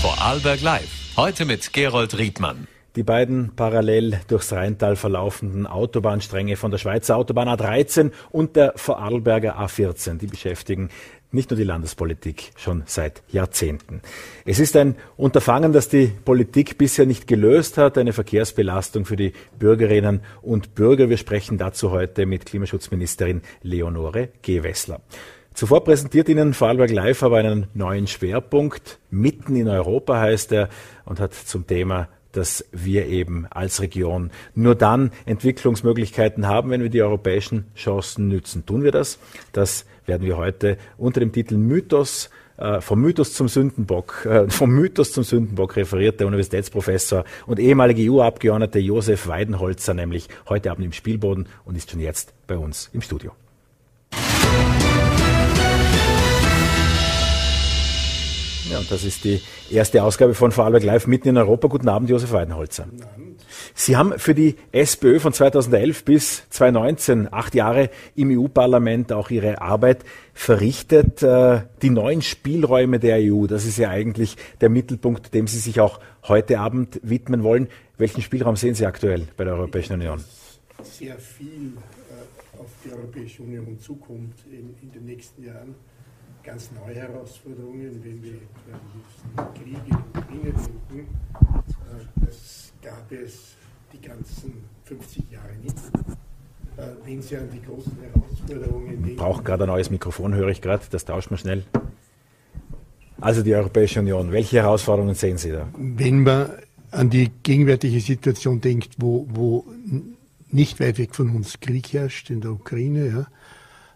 Vorarlberg Live. Heute mit Gerold Riedmann. Die beiden parallel durchs Rheintal verlaufenden Autobahnstränge von der Schweizer Autobahn A13 und der Vorarlberger A14, die beschäftigen nicht nur die Landespolitik schon seit Jahrzehnten. Es ist ein Unterfangen, das die Politik bisher nicht gelöst hat, eine Verkehrsbelastung für die Bürgerinnen und Bürger. Wir sprechen dazu heute mit Klimaschutzministerin Leonore Gewessler. Zuvor präsentiert Ihnen Vorarlberg Live aber einen neuen Schwerpunkt. Mitten in Europa heißt er und hat zum Thema dass wir eben als Region nur dann Entwicklungsmöglichkeiten haben, wenn wir die europäischen Chancen nützen. Tun wir das? Das werden wir heute unter dem Titel Mythos äh, vom Mythos zum Sündenbock, äh, vom Mythos zum Sündenbock referiert der Universitätsprofessor und ehemalige EU-Abgeordnete Josef Weidenholzer nämlich heute Abend im Spielboden und ist schon jetzt bei uns im Studio. Ja, und das ist die erste Ausgabe von Vorarlberg Live mitten in Europa. Guten Abend, Josef Weidenholzer. Guten Abend. Sie haben für die SPÖ von 2011 bis 2019, acht Jahre im EU-Parlament, auch Ihre Arbeit verrichtet. Äh, die neuen Spielräume der EU, das ist ja eigentlich der Mittelpunkt, dem Sie sich auch heute Abend widmen wollen. Welchen Spielraum sehen Sie aktuell bei der Europäischen Union? Sehr viel äh, auf die Europäische Union zukommt in, in den nächsten Jahren ganz neue Herausforderungen, wenn wir an den Krieg in der Ukraine denken. Äh, das gab es die ganzen 50 Jahre nicht. Äh, wenn Sie an die großen Herausforderungen denken. Braucht gerade ein neues Mikrofon, höre ich gerade, das tauscht man schnell. Also die Europäische Union, welche Herausforderungen sehen Sie da? Wenn man an die gegenwärtige Situation denkt, wo, wo nicht weit weg von uns Krieg herrscht in der Ukraine,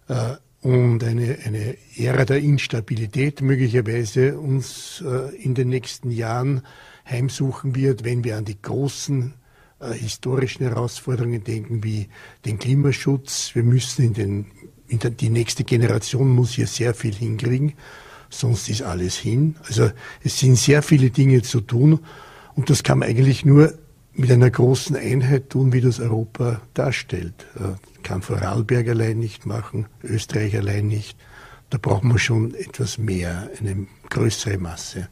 ja, äh, und eine, eine Ära der Instabilität möglicherweise uns äh, in den nächsten Jahren heimsuchen wird, wenn wir an die großen äh, historischen Herausforderungen denken, wie den Klimaschutz. Wir müssen in den, in der, die nächste Generation muss hier sehr viel hinkriegen, sonst ist alles hin. Also es sind sehr viele Dinge zu tun und das kann man eigentlich nur mit einer großen Einheit tun, wie das Europa darstellt. Äh, kann Vorarlberg allein nicht machen, Österreich allein nicht. Da braucht man schon etwas mehr, eine größere Masse.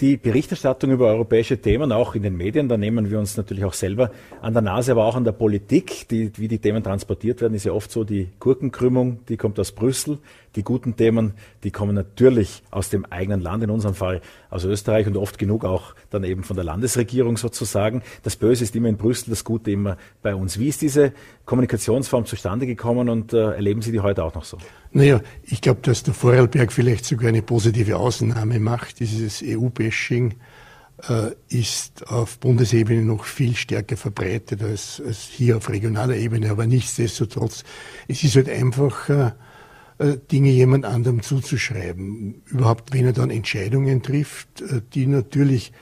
Die Berichterstattung über europäische Themen, auch in den Medien, da nehmen wir uns natürlich auch selber an der Nase, aber auch an der Politik, die, wie die Themen transportiert werden, ist ja oft so, die Gurkenkrümmung, die kommt aus Brüssel, die guten Themen, die kommen natürlich aus dem eigenen Land, in unserem Fall aus Österreich und oft genug auch dann eben von der Landesregierung sozusagen. Das Böse ist immer in Brüssel, das Gute immer bei uns. Wie ist diese Kommunikationsform zustande gekommen und äh, erleben Sie die heute auch noch so? Naja, ich glaube, dass der Vorarlberg vielleicht sogar eine positive Ausnahme macht. Dieses EU-Bashing äh, ist auf Bundesebene noch viel stärker verbreitet als, als, hier auf regionaler Ebene. Aber nichtsdestotrotz, es ist halt einfach äh, Dinge jemand anderem zuzuschreiben. Überhaupt, wenn er dann Entscheidungen trifft, äh, die natürlich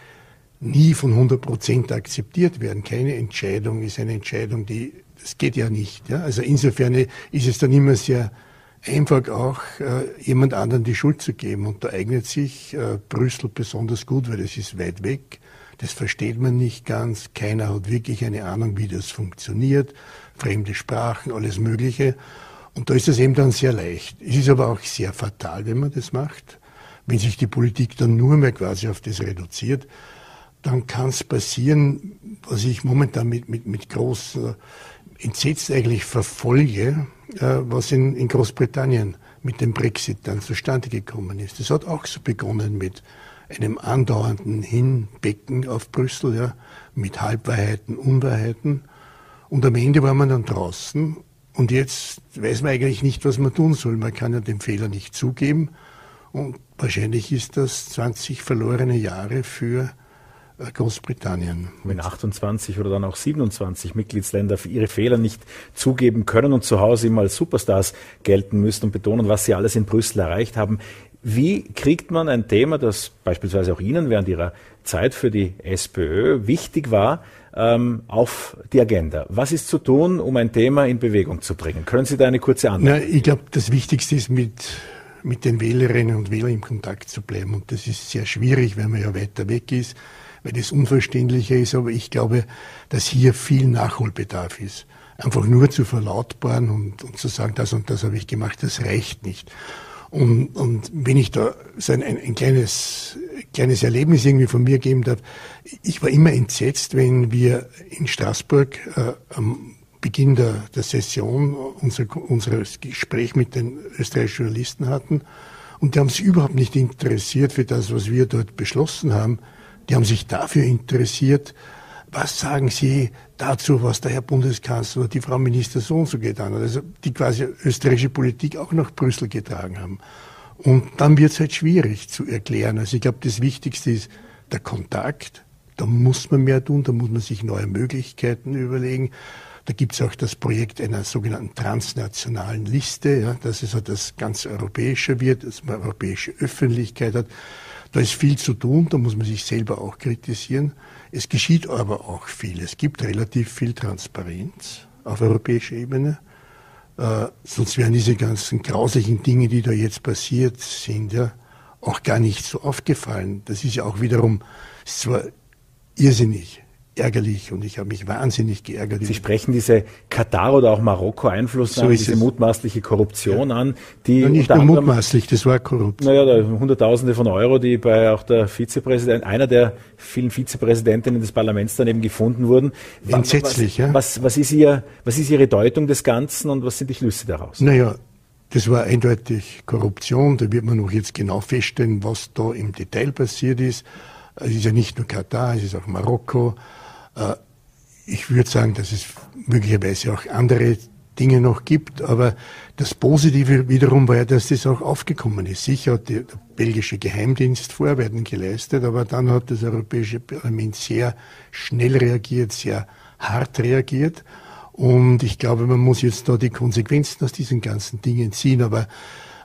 nie von 100 Prozent akzeptiert werden. Keine Entscheidung ist eine Entscheidung, die, das geht ja nicht. Ja? Also insofern ist es dann immer sehr einfach auch äh, jemand anderen die Schuld zu geben. Und da eignet sich äh, Brüssel besonders gut, weil es ist weit weg. Das versteht man nicht ganz. Keiner hat wirklich eine Ahnung, wie das funktioniert. Fremde Sprachen, alles Mögliche. Und da ist es eben dann sehr leicht. Es ist aber auch sehr fatal, wenn man das macht. Wenn sich die Politik dann nur mehr quasi auf das reduziert, dann kann es passieren, was ich momentan mit, mit, mit großer Entsetzen eigentlich verfolge, äh, was in, in Großbritannien mit dem Brexit dann zustande gekommen ist. Das hat auch so begonnen mit einem andauernden Hinbecken auf Brüssel, ja, mit Halbwahrheiten, Unwahrheiten. Und am Ende war man dann draußen und jetzt weiß man eigentlich nicht, was man tun soll. Man kann ja den Fehler nicht zugeben. Und wahrscheinlich ist das 20 verlorene Jahre für äh, Großbritannien. Wenn 28 oder dann auch 27 Mitgliedsländer für ihre Fehler nicht zugeben können und zu Hause immer als Superstars gelten müssen und betonen, was sie alles in Brüssel erreicht haben, wie kriegt man ein Thema, das beispielsweise auch Ihnen während Ihrer Zeit für die SPÖ wichtig war, ähm, auf die Agenda? Was ist zu tun, um ein Thema in Bewegung zu bringen? Können Sie da eine kurze Antwort? Na, ich glaube, das Wichtigste ist mit mit den Wählerinnen und Wählern in Kontakt zu bleiben. Und das ist sehr schwierig, weil man ja weiter weg ist, weil das unverständlicher ist. Aber ich glaube, dass hier viel Nachholbedarf ist. Einfach nur zu verlautbaren und, und zu sagen, das und das habe ich gemacht, das reicht nicht. Und, und wenn ich da so ein, ein, ein kleines, kleines Erlebnis irgendwie von mir geben darf. Ich war immer entsetzt, wenn wir in Straßburg äh, am Beginn der, der Session unser, unser Gespräch mit den österreichischen Journalisten hatten. Und die haben sich überhaupt nicht interessiert für das, was wir dort beschlossen haben. Die haben sich dafür interessiert, was sagen Sie dazu, was der Herr Bundeskanzler oder die Frau Minister so und so getan hat. Also die quasi österreichische Politik auch nach Brüssel getragen haben. Und dann wird es halt schwierig zu erklären. Also ich glaube, das Wichtigste ist der Kontakt. Da muss man mehr tun, da muss man sich neue Möglichkeiten überlegen. Da gibt es auch das Projekt einer sogenannten transnationalen Liste, ja, dass es halt das ganz europäischer wird, dass man europäische Öffentlichkeit hat. Da ist viel zu tun, da muss man sich selber auch kritisieren. Es geschieht aber auch viel. Es gibt relativ viel Transparenz auf europäischer Ebene. Äh, sonst wären diese ganzen grauslichen Dinge, die da jetzt passiert sind, ja, auch gar nicht so aufgefallen. Das ist ja auch wiederum, ist zwar irrsinnig, ärgerlich und ich habe mich wahnsinnig geärgert. Sie sprechen diese Katar oder auch Marokko-Einfluss so an, diese es. mutmaßliche Korruption ja. an, die ja, nicht nur mutmaßlich, das war korrupt. Naja, da Hunderttausende von Euro, die bei auch der Vizepräsident, einer der vielen Vizepräsidentinnen des Parlaments daneben gefunden wurden. Entsetzlich, was, ja. Was, was, ist ihr, was ist Ihre Deutung des Ganzen und was sind die Schlüsse daraus? Naja, das war eindeutig Korruption. Da wird man noch jetzt genau feststellen, was da im Detail passiert ist. Es ist ja nicht nur Katar, es ist auch Marokko. Äh, ich würde sagen, dass es möglicherweise auch andere Dinge noch gibt, aber das Positive wiederum war ja, dass das auch aufgekommen ist. Sicher hat der, belgische Geheimdienst Vorarbeiten geleistet, aber dann hat das Europäische Parlament sehr schnell reagiert, sehr hart reagiert. Und ich glaube, man muss jetzt da die Konsequenzen aus diesen ganzen Dingen ziehen. Aber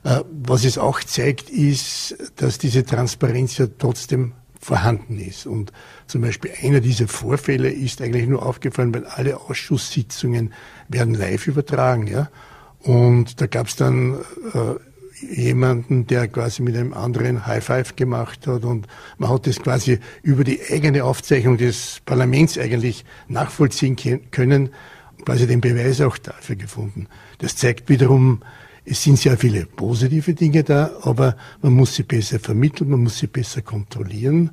äh, was es auch zeigt, ist, dass diese Transparenz ja trotzdem vorhanden ist. Und zum Beispiel einer dieser Vorfälle ist eigentlich nur aufgefallen, weil alle Ausschusssitzungen werden live übertragen. Ja? Und da gab es dann äh, jemanden, der quasi mit einem anderen High Five gemacht hat und man hat das quasi über die eigene Aufzeichnung des Parlaments eigentlich nachvollziehen können, quasi den Beweis auch dafür gefunden. Das zeigt wiederum, es sind sehr viele positive Dinge da, aber man muss sie besser vermitteln, man muss sie besser kontrollieren.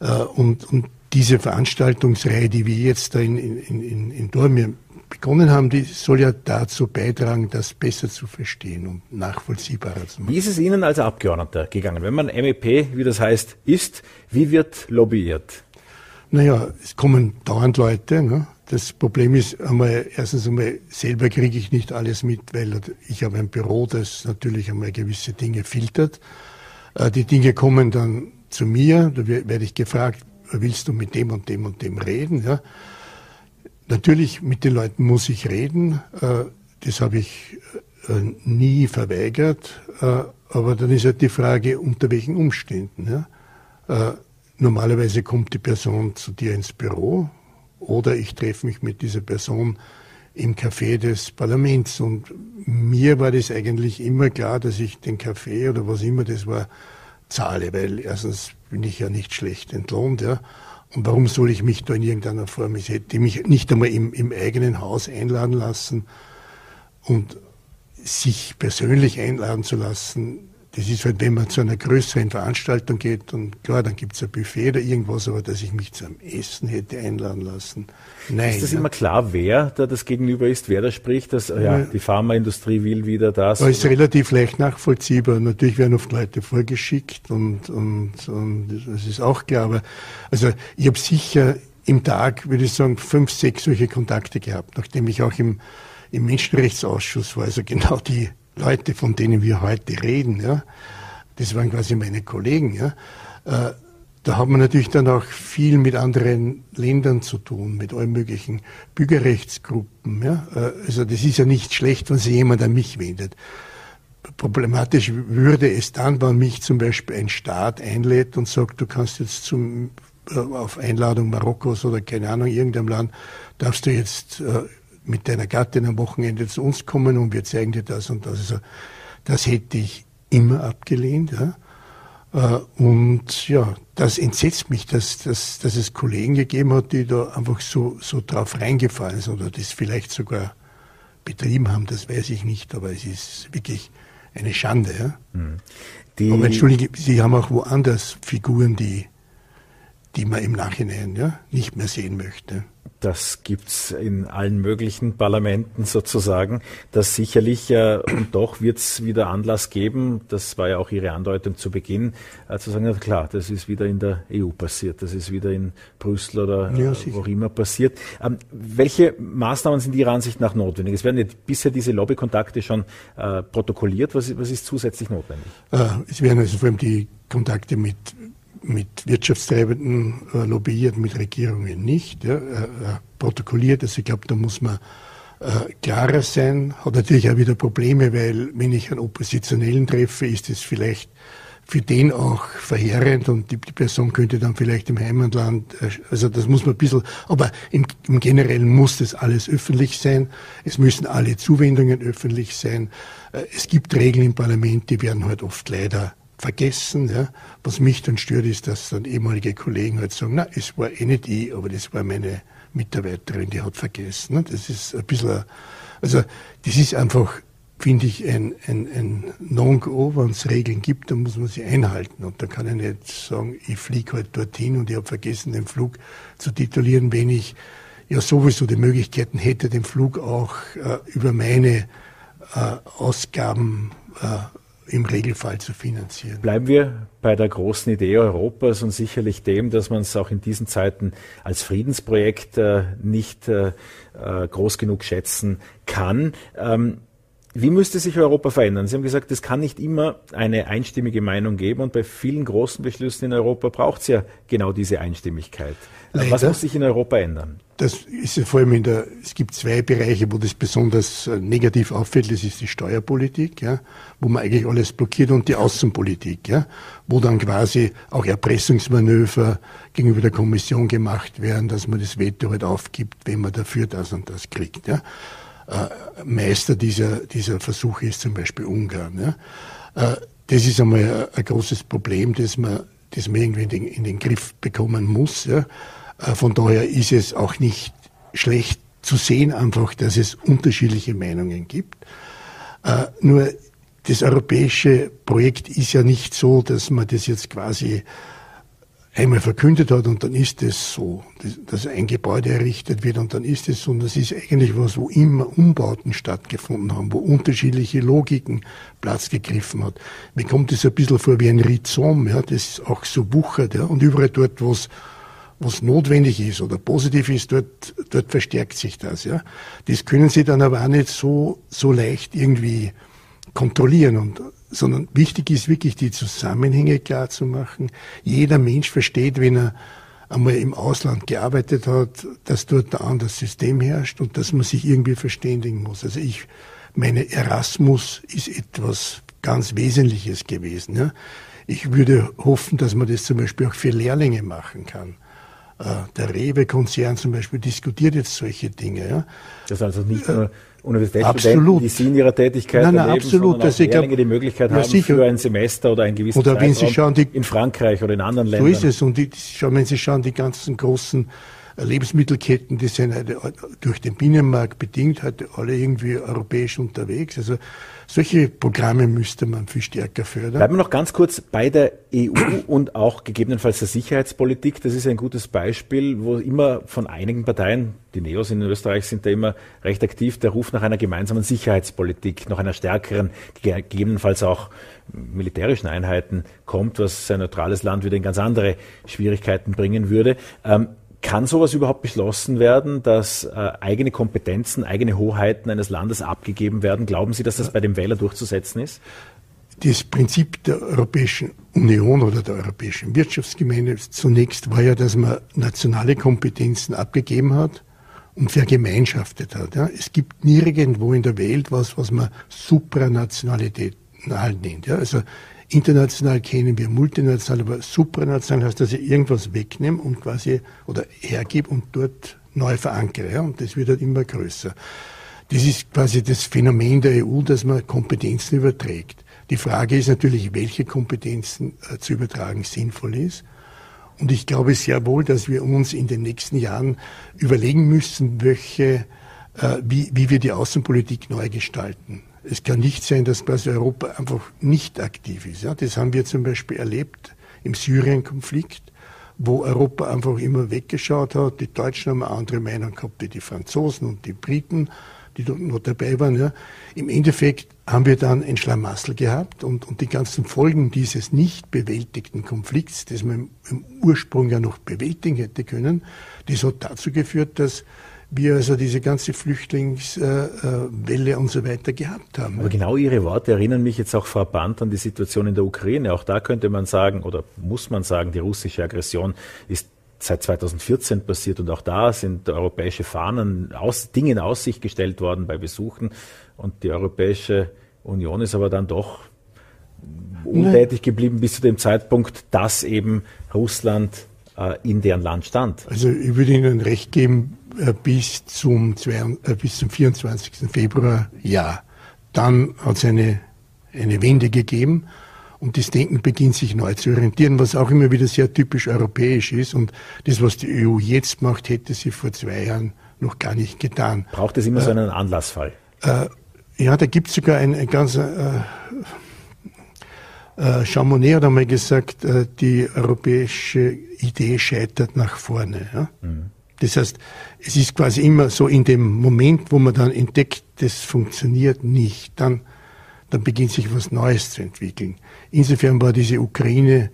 Äh, und, und diese Veranstaltungsreihe, die wir jetzt da in, in, in, in Dormir begonnen haben, die soll ja dazu beitragen, das besser zu verstehen und nachvollziehbarer zu machen. Wie ist es Ihnen als Abgeordneter gegangen? Wenn man MEP, wie das heißt, ist, wie wird lobbyiert? Naja, es kommen dauernd Leute, ne? Das Problem ist einmal, erstens einmal, selber kriege ich nicht alles mit, weil ich habe ein Büro, das natürlich einmal gewisse Dinge filtert. Äh, die Dinge kommen dann zu mir, da werde ich gefragt, willst du mit dem und dem und dem reden? Ja? Natürlich, mit den Leuten muss ich reden. Äh, das habe ich äh, nie verweigert. Aber dann ist halt die Frage, unter welchen Umständen. Ja? Normalerweise kommt die Person zu dir ins Büro, oder ich treffe mich mit dieser Person im Café des Parlaments. Und mir war das eigentlich immer klar, dass ich den Café oder was immer das war, zahle, weil erstens bin ich ja nicht schlecht entlohnt, ja. Und warum soll ich mich da in irgendeiner Form, ich hätte mich nicht einmal im, im eigenen Haus einladen lassen und sich persönlich einladen zu lassen, das ist halt, wenn man zu einer größeren Veranstaltung geht und klar, dann gibt es ein Buffet oder irgendwas, aber dass ich mich zum Essen hätte einladen lassen. Nein. Ist das ja. immer klar, wer da das Gegenüber ist, wer da spricht, dass ja, die Pharmaindustrie will wieder das? Das ist relativ leicht nachvollziehbar. Natürlich werden oft Leute vorgeschickt und, und, und das ist auch klar. Aber also ich habe sicher im Tag, würde ich sagen, fünf, sechs solche Kontakte gehabt, nachdem ich auch im, im Menschenrechtsausschuss war, also genau die Leute, von denen wir heute reden, ja, das waren quasi meine Kollegen, ja, äh, da hat man natürlich dann auch viel mit anderen Ländern zu tun, mit allen möglichen Bürgerrechtsgruppen. Ja. Äh, also das ist ja nicht schlecht, wenn sich jemand an mich wendet. Problematisch würde es dann, wenn mich zum Beispiel ein Staat einlädt und sagt, du kannst jetzt zum, äh, auf Einladung Marokkos oder keine Ahnung, irgendeinem Land, darfst du jetzt äh, mit deiner Gattin am Wochenende zu uns kommen und wir zeigen dir das und das. Also, das hätte ich immer abgelehnt. Ja. Äh, und ja, das entsetzt mich, dass, dass, dass es Kollegen gegeben hat, die da einfach so, so drauf reingefallen sind oder das vielleicht sogar betrieben haben, das weiß ich nicht, aber es ist wirklich eine Schande. Ja. Hm. Die Aber entschuldige, Sie haben auch woanders Figuren, die, die man im Nachhinein ja, nicht mehr sehen möchte. Das gibt's in allen möglichen Parlamenten sozusagen. Das sicherlich, äh, und doch wird's wieder Anlass geben, das war ja auch Ihre Andeutung zu Beginn, äh, zu sagen, ja klar, das ist wieder in der EU passiert, das ist wieder in Brüssel oder ja, äh, wo immer passiert. Ähm, welche Maßnahmen sind Ihrer Ansicht nach notwendig? Es werden ja bisher diese Lobbykontakte schon äh, protokolliert. Was, was ist zusätzlich notwendig? Äh, es werden also vor allem die Kontakte mit mit Wirtschaftstreibenden äh, lobbyiert, mit Regierungen nicht, ja, äh, protokolliert. Also ich glaube, da muss man äh, klarer sein. Hat natürlich auch wieder Probleme, weil wenn ich einen Oppositionellen treffe, ist es vielleicht für den auch verheerend und die, die, Person könnte dann vielleicht im Heimatland, äh, also das muss man ein bisschen, aber im, im Generellen muss das alles öffentlich sein. Es müssen alle Zuwendungen öffentlich sein. Äh, es gibt Regeln im Parlament, die werden halt oft leider vergessen. Ja. Was mich dann stört, ist, dass dann ehemalige Kollegen halt sagen, na, es war eh nicht ich, aber das war meine Mitarbeiterin, die hat vergessen. Ne. Das ist ein bisschen, also das ist einfach, finde ich, ein, ein, ein Non-Go, wenn es Regeln gibt, dann muss man sie einhalten. Und da kann ich nicht sagen, ich fliege halt dorthin und ich habe vergessen, den Flug zu titulieren, wenn ich ja sowieso die Möglichkeiten hätte, den Flug auch äh, über meine äh, Ausgaben äh, im Regelfall zu finanzieren. Bleiben wir bei der großen Idee Europas und sicherlich dem, dass man es auch in diesen Zeiten als Friedensprojekt äh, nicht äh, äh groß genug schätzen kann. Ähm, wie müsste sich Europa verändern? Sie haben gesagt, es kann nicht immer eine einstimmige Meinung geben und bei vielen großen Beschlüssen in Europa braucht es ja genau diese Einstimmigkeit. Leider. Was muss sich in Europa ändern? Das ist ja vor allem in der, es gibt zwei Bereiche, wo das besonders äh, negativ auffällt. Das ist die Steuerpolitik, ja, wo man eigentlich alles blockiert und die Außenpolitik, ja, wo dann quasi auch Erpressungsmanöver gegenüber der Kommission gemacht werden, dass man das Veto halt aufgibt, wenn man dafür das und das kriegt, ja. Äh, Meister dieser, dieser Versuche ist zum Beispiel Ungarn, ja. Äh, das ist einmal ein, großes Problem, das man, das man irgendwie in den, in den Griff bekommen muss, ja äh, von daher ist es auch nicht schlecht zu sehen, einfach, dass es unterschiedliche Meinungen gibt. Nur das europäische Projekt ist ja nicht so, dass man das jetzt quasi einmal verkündet hat und dann ist es so, dass ein Gebäude errichtet wird und dann ist es so. Und das ist eigentlich was, wo immer Umbauten stattgefunden haben, wo unterschiedliche Logiken Platz gegriffen hat. Mir kommt es ein bisschen vor wie ein Rhizom, ja, das auch so wuchert, ja, und überall dort, wo es was notwendig ist oder positiv ist, dort, dort verstärkt sich das. Ja. Das können Sie dann aber auch nicht so, so leicht irgendwie kontrollieren, und, sondern wichtig ist wirklich die Zusammenhänge klar zu machen. Jeder Mensch versteht, wenn er einmal im Ausland gearbeitet hat, dass dort ein anderes System herrscht und dass man sich irgendwie verständigen muss. Also ich meine, Erasmus ist etwas ganz Wesentliches gewesen. Ja. Ich würde hoffen, dass man das zum Beispiel auch für Lehrlinge machen kann. Äh, der Rewe-Konzern zum Beispiel diskutiert jetzt solche Dinge. Ja. Das ist also nicht nur Universitätsstudenten, die Sie in ihrer Tätigkeit nein, nein, erleben, absolut. sondern auch Lehrlinge die Möglichkeit haben, sicher. für ein Semester oder ein gewisses oder wenn Sie schauen, die, in Frankreich oder in anderen Ländern. So ist es. Und die, wenn Sie schauen, die ganzen großen Lebensmittelketten, die sind halt durch den Binnenmarkt bedingt heute alle irgendwie europäisch unterwegs. Also solche Programme müsste man viel stärker fördern. Bleiben wir noch ganz kurz bei der EU und auch gegebenenfalls der Sicherheitspolitik. Das ist ein gutes Beispiel, wo immer von einigen Parteien, die Neos in Österreich sind da immer recht aktiv, der Ruf nach einer gemeinsamen Sicherheitspolitik, nach einer stärkeren, gegebenenfalls auch militärischen Einheiten kommt, was ein neutrales Land wieder in ganz andere Schwierigkeiten bringen würde. Ähm, kann sowas überhaupt beschlossen werden, dass äh, eigene Kompetenzen, eigene Hoheiten eines Landes abgegeben werden? Glauben Sie, dass das bei dem Wähler durchzusetzen ist? Das Prinzip der Europäischen Union oder der Europäischen Wirtschaftsgemeinde zunächst war ja, dass man nationale Kompetenzen abgegeben hat und vergemeinschaftet hat. Ja. Es gibt nirgendwo in der Welt was, was man Supranationalität nennt. Ja. Also International kennen wir multinational, aber supranational heißt, dass ich irgendwas wegnehme und quasi oder hergebe und dort neu verankere. Ja, und das wird halt immer größer. Das ist quasi das Phänomen der EU, dass man Kompetenzen überträgt. Die Frage ist natürlich, welche Kompetenzen äh, zu übertragen sinnvoll ist. Und ich glaube sehr wohl, dass wir uns in den nächsten Jahren überlegen müssen, welche, äh, wie, wie wir die Außenpolitik neu gestalten. Es kann nicht sein, dass Europa einfach nicht aktiv ist. Ja, das haben wir zum Beispiel erlebt im Syrien-Konflikt, wo Europa einfach immer weggeschaut hat. Die Deutschen haben eine andere Meinung gehabt, wie die Franzosen und die Briten, die noch dabei waren. Ja. Im Endeffekt haben wir dann ein Schlamassel gehabt und, und die ganzen Folgen dieses nicht bewältigten Konflikts, das man im Ursprung ja noch bewältigen hätte können, das hat dazu geführt, dass wir also diese ganze Flüchtlingswelle und so weiter gehabt haben. Aber genau Ihre Worte erinnern mich jetzt auch verbannt an die Situation in der Ukraine. Auch da könnte man sagen, oder muss man sagen, die russische Aggression ist seit 2014 passiert und auch da sind europäische Fahnen aus, Dinge in Aussicht gestellt worden bei Besuchen und die Europäische Union ist aber dann doch untätig geblieben bis zu dem Zeitpunkt, dass eben Russland in deren Land stand. Also ich würde Ihnen recht geben, äh, bis zum, äh, bis zum 24. Februar ja. Dann hat es eine, eine Wende gegeben und das Denken beginnt sich neu zu orientieren, was auch immer wieder sehr typisch europäisch ist. Und das, was die EU jetzt macht, hätte sie vor zwei Jahren noch gar nicht getan. Braucht es immer äh, so einen Anlassfall? Äh, ja, da gibt es sogar ein, ein ganz äh, äh, Chamonix hat einmal gesagt, äh, die europäische Idee scheitert nach vorne. Ja? Mhm. Das heißt, es ist quasi immer so in dem Moment, wo man dann entdeckt, das funktioniert nicht, dann, dann beginnt sich was Neues zu entwickeln. Insofern war diese Ukraine,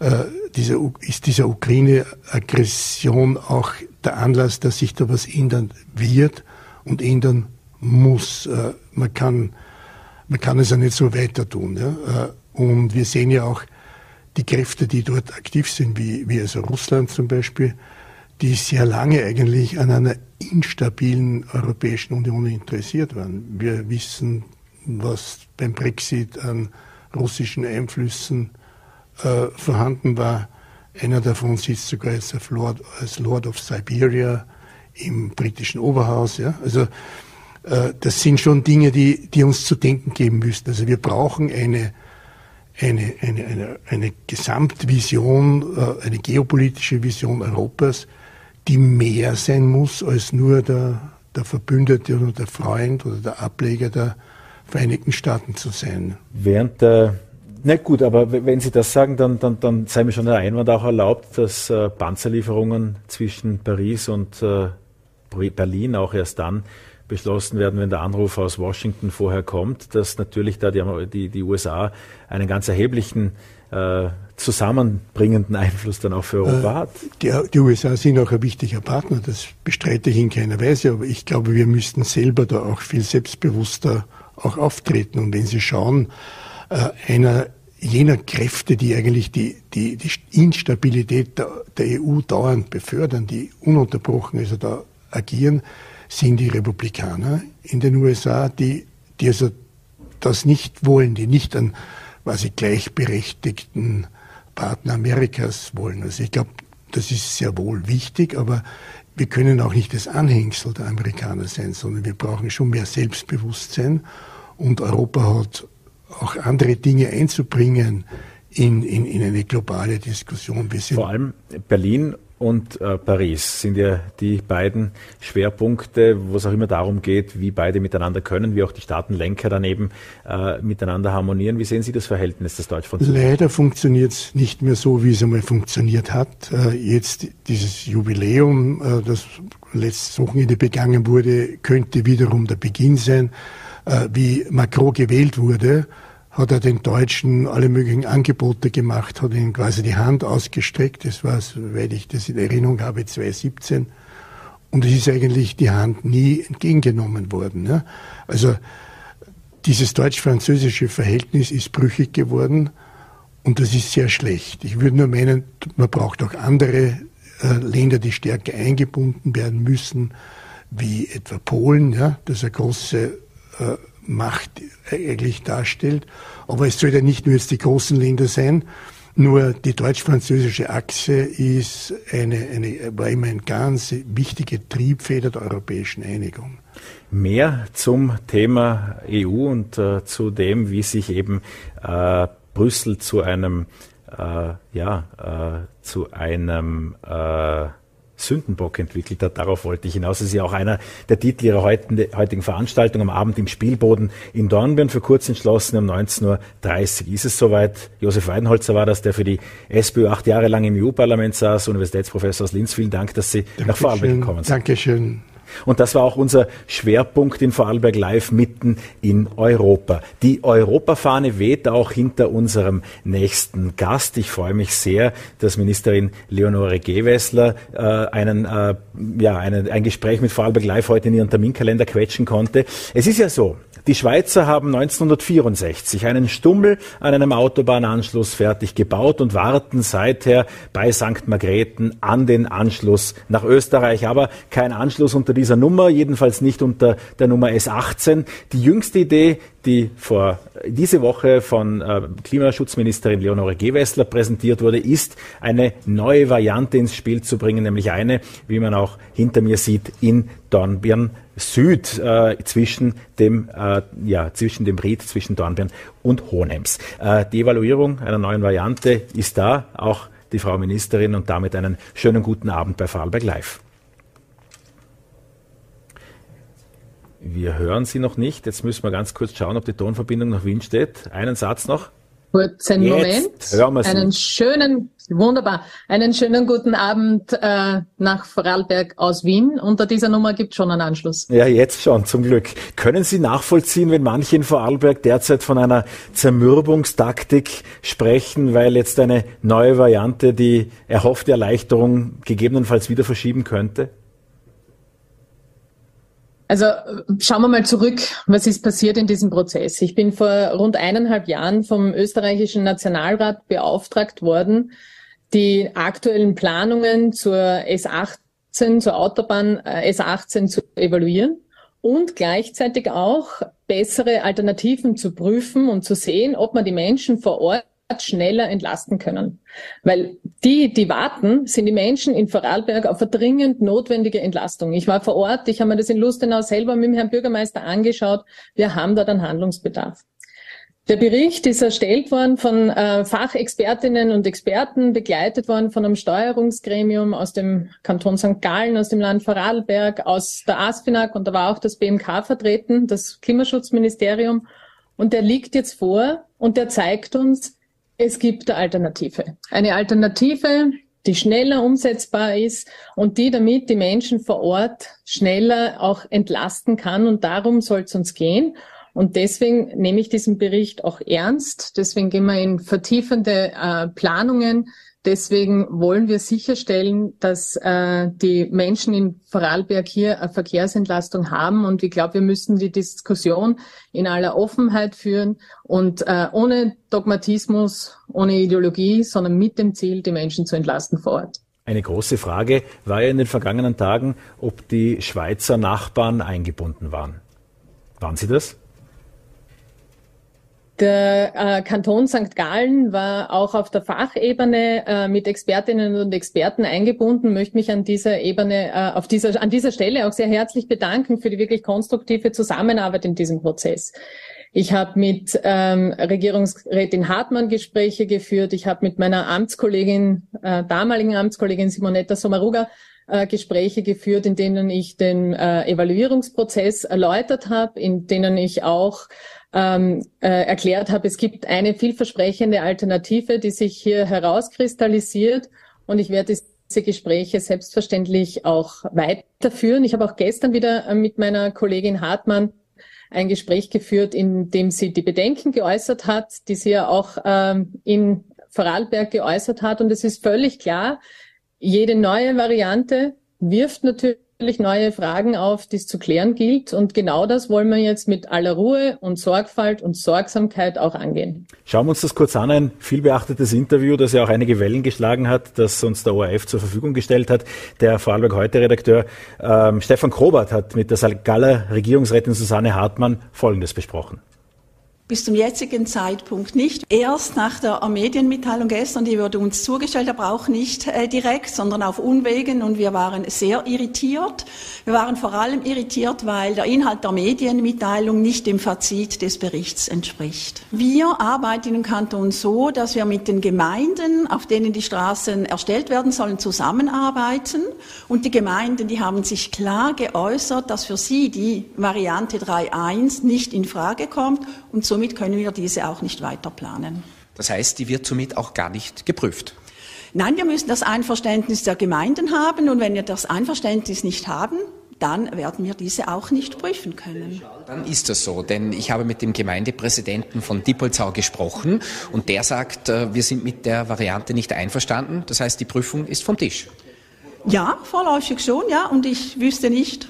äh, diese, ist diese Ukraine-Aggression auch der Anlass, dass sich da was ändern wird und ändern muss. Äh, man kann, man kann es ja nicht so weiter tun. Ja? Äh, und wir sehen ja auch die Kräfte, die dort aktiv sind, wie, wie also Russland zum Beispiel, die sehr lange eigentlich an einer instabilen Europäischen Union interessiert waren. Wir wissen, was beim Brexit an russischen Einflüssen äh, vorhanden war. Einer davon sitzt sogar als Lord, als Lord of Siberia im britischen Oberhaus. Ja? Also äh, das sind schon Dinge, die, die uns zu denken geben müssen. Also wir brauchen eine eine, eine, eine, eine Gesamtvision, äh, eine geopolitische Vision Europas, die mehr sein muss als nur der, der Verbündete oder der Freund oder der Ableger der Vereinigten Staaten zu sein. Während der na gut, aber wenn Sie das sagen, dann, dann, dann sei mir schon der Einwand auch erlaubt, dass äh, Panzerlieferungen zwischen Paris und äh, Berlin auch erst dann beschlossen werden, wenn der Anruf aus Washington vorher kommt, dass natürlich da die, die, die USA einen ganz erheblichen äh, zusammenbringenden Einfluss dann auch für Europa äh, hat. Die, die, USA sind auch ein wichtiger Partner, das bestreite ich in keiner Weise, aber ich glaube, wir müssten selber da auch viel selbstbewusster auch auftreten. Und wenn Sie schauen, äh, einer jener Kräfte, die eigentlich die, die, die Instabilität der, der EU dauernd befördern, die ununterbrochen also da agieren, sind die Republikaner in den USA, die, die also das nicht wollen, die nicht einen quasi gleichberechtigten Partner Amerikas wollen. Also ich glaube, das ist sehr wohl wichtig, aber wir können auch nicht das Anhängsel der Amerikaner sein, sondern wir brauchen schon mehr Selbstbewusstsein und Europa hat auch andere Dinge einzubringen in, in, in eine globale Diskussion. Vor allem Berlin und äh, Paris sind ja die beiden Schwerpunkte, wo es auch immer darum geht, wie beide miteinander können, wie auch die Staatenlenker daneben äh, miteinander harmonieren. Wie sehen Sie das Verhältnis des Deutschfronts? Leider funktioniert es nicht mehr so, wie es einmal funktioniert hat. Äh, jetzt dieses Jubiläum, äh, das letztes Wochenende begangen wurde, könnte wiederum der Beginn sein, äh, wie Macron gewählt wurde hat er den Deutschen alle möglichen Angebote gemacht, hat ihnen quasi die Hand ausgestreckt. Das war, soweit ich das in Erinnerung habe, 2017. Und es ist eigentlich die Hand nie entgegengenommen worden. Ja. Also dieses deutsch-französische Verhältnis ist brüchig geworden und das ist sehr schlecht. Ich würde nur meinen, man braucht auch andere äh, Länder, die stärker eingebunden werden müssen, wie etwa Polen, ja, das eine große äh, Macht eigentlich darstellt. Aber es soll ja nicht nur jetzt die großen Länder sein. Nur die deutsch-französische Achse ist eine, eine, war immer eine ganz wichtige Triebfeder der europäischen Einigung. Mehr zum Thema EU und äh, zu dem, wie sich eben äh, Brüssel zu einem, äh, ja, äh, zu einem äh, Sündenbock entwickelt hat. Darauf wollte ich hinaus. Das ist ja auch einer der Titel ihrer heutigen Veranstaltung am Abend im Spielboden in Dornbirn. Für kurz entschlossen um 19.30 Uhr ist es soweit. Josef Weidenholzer war das, der für die SPÖ acht Jahre lang im EU-Parlament saß, Universitätsprofessor aus Linz. Vielen Dank, dass Sie Dankeschön. nach Vorarlberg gekommen sind. Dankeschön. Und das war auch unser Schwerpunkt in Vorarlberg Live mitten in Europa. Die Europafahne weht auch hinter unserem nächsten Gast. Ich freue mich sehr, dass Ministerin Leonore Gewessler äh, einen, äh, ja, einen, ein Gespräch mit Vorarlberg Live heute in ihren Terminkalender quetschen konnte. Es ist ja so, die Schweizer haben 1964 einen Stummel an einem Autobahnanschluss fertig gebaut und warten seither bei St. Margrethen an den Anschluss nach Österreich. Aber kein Anschluss unter dieser Nummer, jedenfalls nicht unter der Nummer S18. Die jüngste Idee, die vor diese Woche von äh, Klimaschutzministerin Leonore Gewessler präsentiert wurde, ist eine neue Variante ins Spiel zu bringen, nämlich eine, wie man auch hinter mir sieht, in Dornbirn Süd äh, zwischen dem äh, ja zwischen dem Ried zwischen Dornbirn und Hohenems. Äh, die Evaluierung einer neuen Variante ist da, auch die Frau Ministerin und damit einen schönen guten Abend bei Vorarlberg Live. Wir hören Sie noch nicht. Jetzt müssen wir ganz kurz schauen, ob die Tonverbindung nach Wien steht. Einen Satz noch kurzen Jetzt Moment. Einen schönen, wunderbar, einen schönen guten Abend äh, nach Vorarlberg aus Wien. Unter dieser Nummer gibt es schon einen Anschluss. Ja, jetzt schon, zum Glück. Können Sie nachvollziehen, wenn manche in Vorarlberg derzeit von einer Zermürbungstaktik sprechen, weil jetzt eine neue Variante die erhoffte Erleichterung gegebenenfalls wieder verschieben könnte? Also schauen wir mal zurück, was ist passiert in diesem Prozess. Ich bin vor rund eineinhalb Jahren vom österreichischen Nationalrat beauftragt worden, die aktuellen Planungen zur S18, zur Autobahn äh, S18 zu evaluieren und gleichzeitig auch bessere Alternativen zu prüfen und zu sehen, ob man die Menschen vor Ort schneller entlasten können. Weil die, die warten, sind die Menschen in Vorarlberg auf eine dringend notwendige Entlastung. Ich war vor Ort, ich habe mir das in Lustenau selber mit dem Herrn Bürgermeister angeschaut. Wir haben dort einen Handlungsbedarf. Der Bericht ist erstellt worden von äh, Fachexpertinnen und Experten, begleitet worden von einem Steuerungsgremium aus dem Kanton St. Gallen, aus dem Land Vorarlberg, aus der ASFINAG und da war auch das BMK vertreten, das Klimaschutzministerium. Und der liegt jetzt vor und der zeigt uns, es gibt eine Alternative. Eine Alternative, die schneller umsetzbar ist und die damit die Menschen vor Ort schneller auch entlasten kann. Und darum soll es uns gehen. Und deswegen nehme ich diesen Bericht auch ernst. Deswegen gehen wir in vertiefende äh, Planungen Deswegen wollen wir sicherstellen, dass äh, die Menschen in Vorarlberg hier eine Verkehrsentlastung haben. Und ich glaube, wir müssen die Diskussion in aller Offenheit führen und äh, ohne Dogmatismus, ohne Ideologie, sondern mit dem Ziel, die Menschen zu entlasten vor Ort. Eine große Frage war ja in den vergangenen Tagen, ob die Schweizer Nachbarn eingebunden waren. Waren sie das? Der äh, Kanton St. Gallen war auch auf der Fachebene äh, mit Expertinnen und Experten eingebunden. Möchte mich an dieser Ebene, äh, auf dieser, an dieser Stelle auch sehr herzlich bedanken für die wirklich konstruktive Zusammenarbeit in diesem Prozess. Ich habe mit ähm, Regierungsrätin Hartmann Gespräche geführt. Ich habe mit meiner Amtskollegin, äh, damaligen Amtskollegin Simonetta Sommaruga äh, Gespräche geführt, in denen ich den äh, Evaluierungsprozess erläutert habe, in denen ich auch ähm, äh, erklärt habe, es gibt eine vielversprechende Alternative, die sich hier herauskristallisiert und ich werde diese Gespräche selbstverständlich auch weiterführen. Ich habe auch gestern wieder äh, mit meiner Kollegin Hartmann ein Gespräch geführt, in dem sie die Bedenken geäußert hat, die sie ja auch ähm, in Vorarlberg geäußert hat. Und es ist völlig klar, jede neue Variante wirft natürlich natürlich neue Fragen auf, die es zu klären gilt. Und genau das wollen wir jetzt mit aller Ruhe und Sorgfalt und Sorgsamkeit auch angehen. Schauen wir uns das kurz an. Ein vielbeachtetes Interview, das ja auch einige Wellen geschlagen hat, das uns der ORF zur Verfügung gestellt hat. Der Vorarlberg heute Redakteur ähm, Stefan Krobert hat mit der St. Galler Regierungsrätin Susanne Hartmann Folgendes besprochen. Bis zum jetzigen Zeitpunkt nicht. Erst nach der Medienmitteilung gestern, die wurde uns zugestellt, aber auch nicht äh, direkt, sondern auf Unwegen und wir waren sehr irritiert. Wir waren vor allem irritiert, weil der Inhalt der Medienmitteilung nicht dem Fazit des Berichts entspricht. Wir arbeiten im Kanton so, dass wir mit den Gemeinden, auf denen die Straßen erstellt werden sollen, zusammenarbeiten und die Gemeinden, die haben sich klar geäußert, dass für sie die Variante 3.1 nicht in Frage kommt und somit können wir diese auch nicht weiter planen. Das heißt, die wird somit auch gar nicht geprüft. Nein, wir müssen das Einverständnis der Gemeinden haben und wenn wir das Einverständnis nicht haben, dann werden wir diese auch nicht prüfen können. Dann ist das so, denn ich habe mit dem Gemeindepräsidenten von Diepolzau gesprochen und der sagt, äh, wir sind mit der Variante nicht einverstanden. Das heißt, die Prüfung ist vom Tisch. Ja, vorläufig schon, ja, und ich wüsste nicht,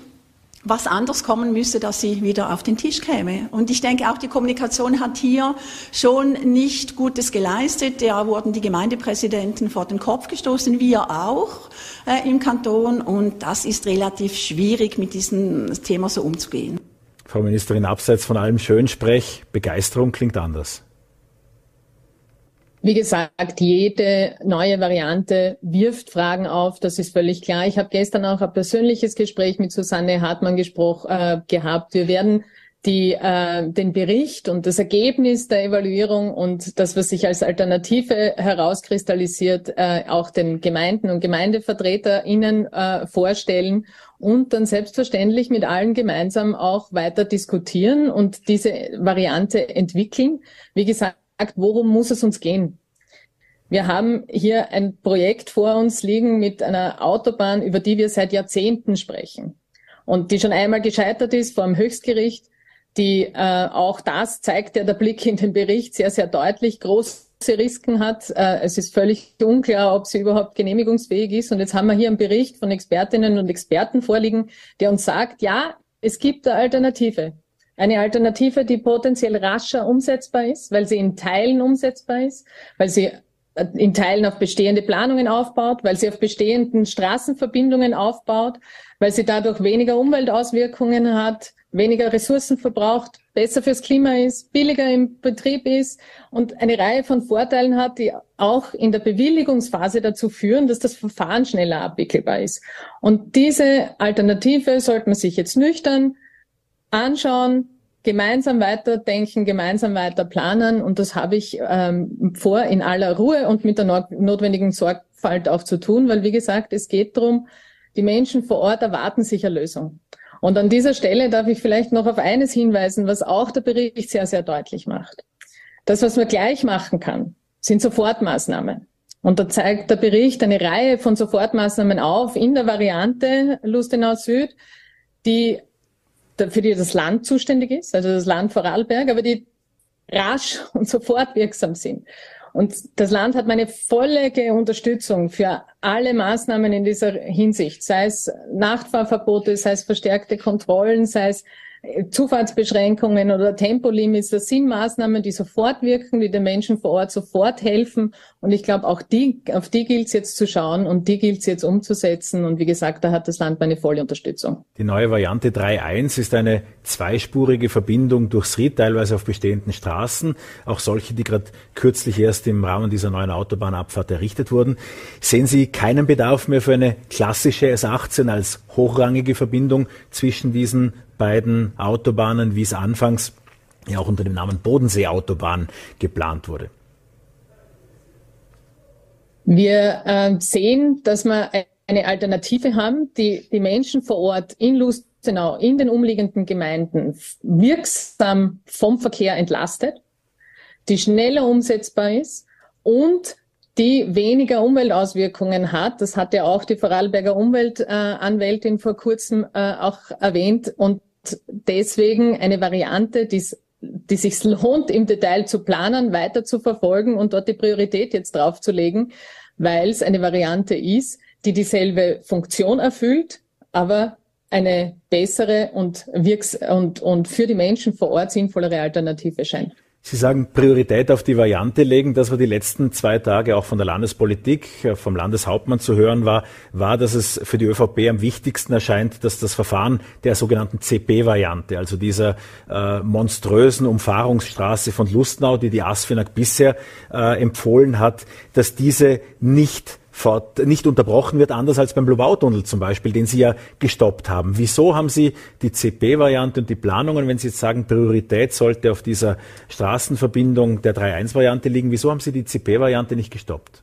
was anders kommen müsste, dass sie wieder auf den Tisch käme. Und ich denke, auch die Kommunikation hat hier schon nicht Gutes geleistet. Da wurden die Gemeindepräsidenten vor den Kopf gestoßen, wir auch äh, im Kanton. Und das ist relativ schwierig, mit diesem Thema so umzugehen. Frau Ministerin, abseits von allem Schönsprech, Begeisterung klingt anders. Wie gesagt, jede neue Variante wirft Fragen auf, das ist völlig klar. Ich habe gestern auch ein persönliches Gespräch mit Susanne Hartmann gesprochen äh, gehabt. Wir werden die, äh, den Bericht und das Ergebnis der Evaluierung und das, was sich als Alternative herauskristallisiert, äh, auch den Gemeinden und GemeindevertreterInnen äh, vorstellen und dann selbstverständlich mit allen gemeinsam auch weiter diskutieren und diese Variante entwickeln. Wie gesagt, worum muss es uns gehen? Wir haben hier ein Projekt vor uns liegen mit einer Autobahn, über die wir seit Jahrzehnten sprechen und die schon einmal gescheitert ist vor dem Höchstgericht. Die äh, auch das zeigt ja der Blick in den Bericht sehr, sehr deutlich. Große Risiken hat. Äh, es ist völlig unklar, ob sie überhaupt genehmigungsfähig ist. Und jetzt haben wir hier einen Bericht von Expertinnen und Experten vorliegen, der uns sagt, ja, es gibt eine Alternative. Eine Alternative, die potenziell rascher umsetzbar ist, weil sie in Teilen umsetzbar ist, weil sie äh, in Teilen auf bestehende Planungen aufbaut, weil sie auf bestehenden Straßenverbindungen aufbaut, weil sie dadurch weniger Umweltauswirkungen hat, weniger Ressourcen verbraucht, besser fürs Klima ist, billiger im Betrieb ist und eine Reihe von Vorteilen hat, die auch in der Bewilligungsphase dazu führen, dass das Verfahren schneller abwickelbar ist. Und diese Alternative sollte man sich jetzt nüchtern anschauen, gemeinsam weiterdenken, gemeinsam weiter planen. Und das habe ich ähm, vor, in aller Ruhe und mit der notwendigen Sorgfalt auch zu tun, weil, wie gesagt, es geht darum, die Menschen vor Ort erwarten sich eine Lösung. Und an dieser Stelle darf ich vielleicht noch auf eines hinweisen, was auch der Bericht sehr, sehr deutlich macht. Das, was man gleich machen kann, sind Sofortmaßnahmen. Und da zeigt der Bericht eine Reihe von Sofortmaßnahmen auf in der Variante Lustenau Süd, die für die das Land zuständig ist, also das Land Vorarlberg, aber die rasch und sofort wirksam sind. Und das Land hat meine volle Unterstützung für alle Maßnahmen in dieser Hinsicht, sei es Nachtfahrverbote, sei es verstärkte Kontrollen, sei es Zufahrtsbeschränkungen oder Tempolimits, das sind Maßnahmen, die sofort wirken, die den Menschen vor Ort sofort helfen. Und ich glaube, auch die, auf die gilt es jetzt zu schauen und die gilt es jetzt umzusetzen. Und wie gesagt, da hat das Land meine volle Unterstützung. Die neue Variante 3.1 ist eine zweispurige Verbindung durchs Ried, teilweise auf bestehenden Straßen, auch solche, die gerade kürzlich erst im Rahmen dieser neuen Autobahnabfahrt errichtet wurden. Sehen Sie keinen Bedarf mehr für eine klassische S18 als hochrangige Verbindung zwischen diesen beiden Autobahnen, wie es anfangs ja auch unter dem Namen Bodenseeautobahn geplant wurde? Wir äh, sehen, dass wir eine Alternative haben, die die Menschen vor Ort in Lustenau, in den umliegenden Gemeinden wirksam vom Verkehr entlastet, die schneller umsetzbar ist und die weniger Umweltauswirkungen hat. Das hat ja auch die Vorarlberger Umweltanwältin vor kurzem äh, auch erwähnt und deswegen eine Variante, die die sich lohnt, im Detail zu planen, weiter zu verfolgen und dort die Priorität jetzt draufzulegen, weil es eine Variante ist, die dieselbe Funktion erfüllt, aber eine bessere und, wirks und, und für die Menschen vor Ort sinnvollere Alternative scheint. Sie sagen Priorität auf die Variante legen. Das war die letzten zwei Tage auch von der Landespolitik, äh, vom Landeshauptmann zu hören war, war, dass es für die ÖVP am wichtigsten erscheint, dass das Verfahren der sogenannten CP-Variante, also dieser äh, monströsen Umfahrungsstraße von Lustnau, die die ASFINAG bisher äh, empfohlen hat, dass diese nicht fort, nicht unterbrochen wird, anders als beim Blubau-Tunnel zum Beispiel, den Sie ja gestoppt haben. Wieso haben Sie die CP-Variante und die Planungen, wenn Sie jetzt sagen, Priorität sollte auf dieser Straßenverbindung der 3.1-Variante liegen, wieso haben Sie die CP-Variante nicht gestoppt?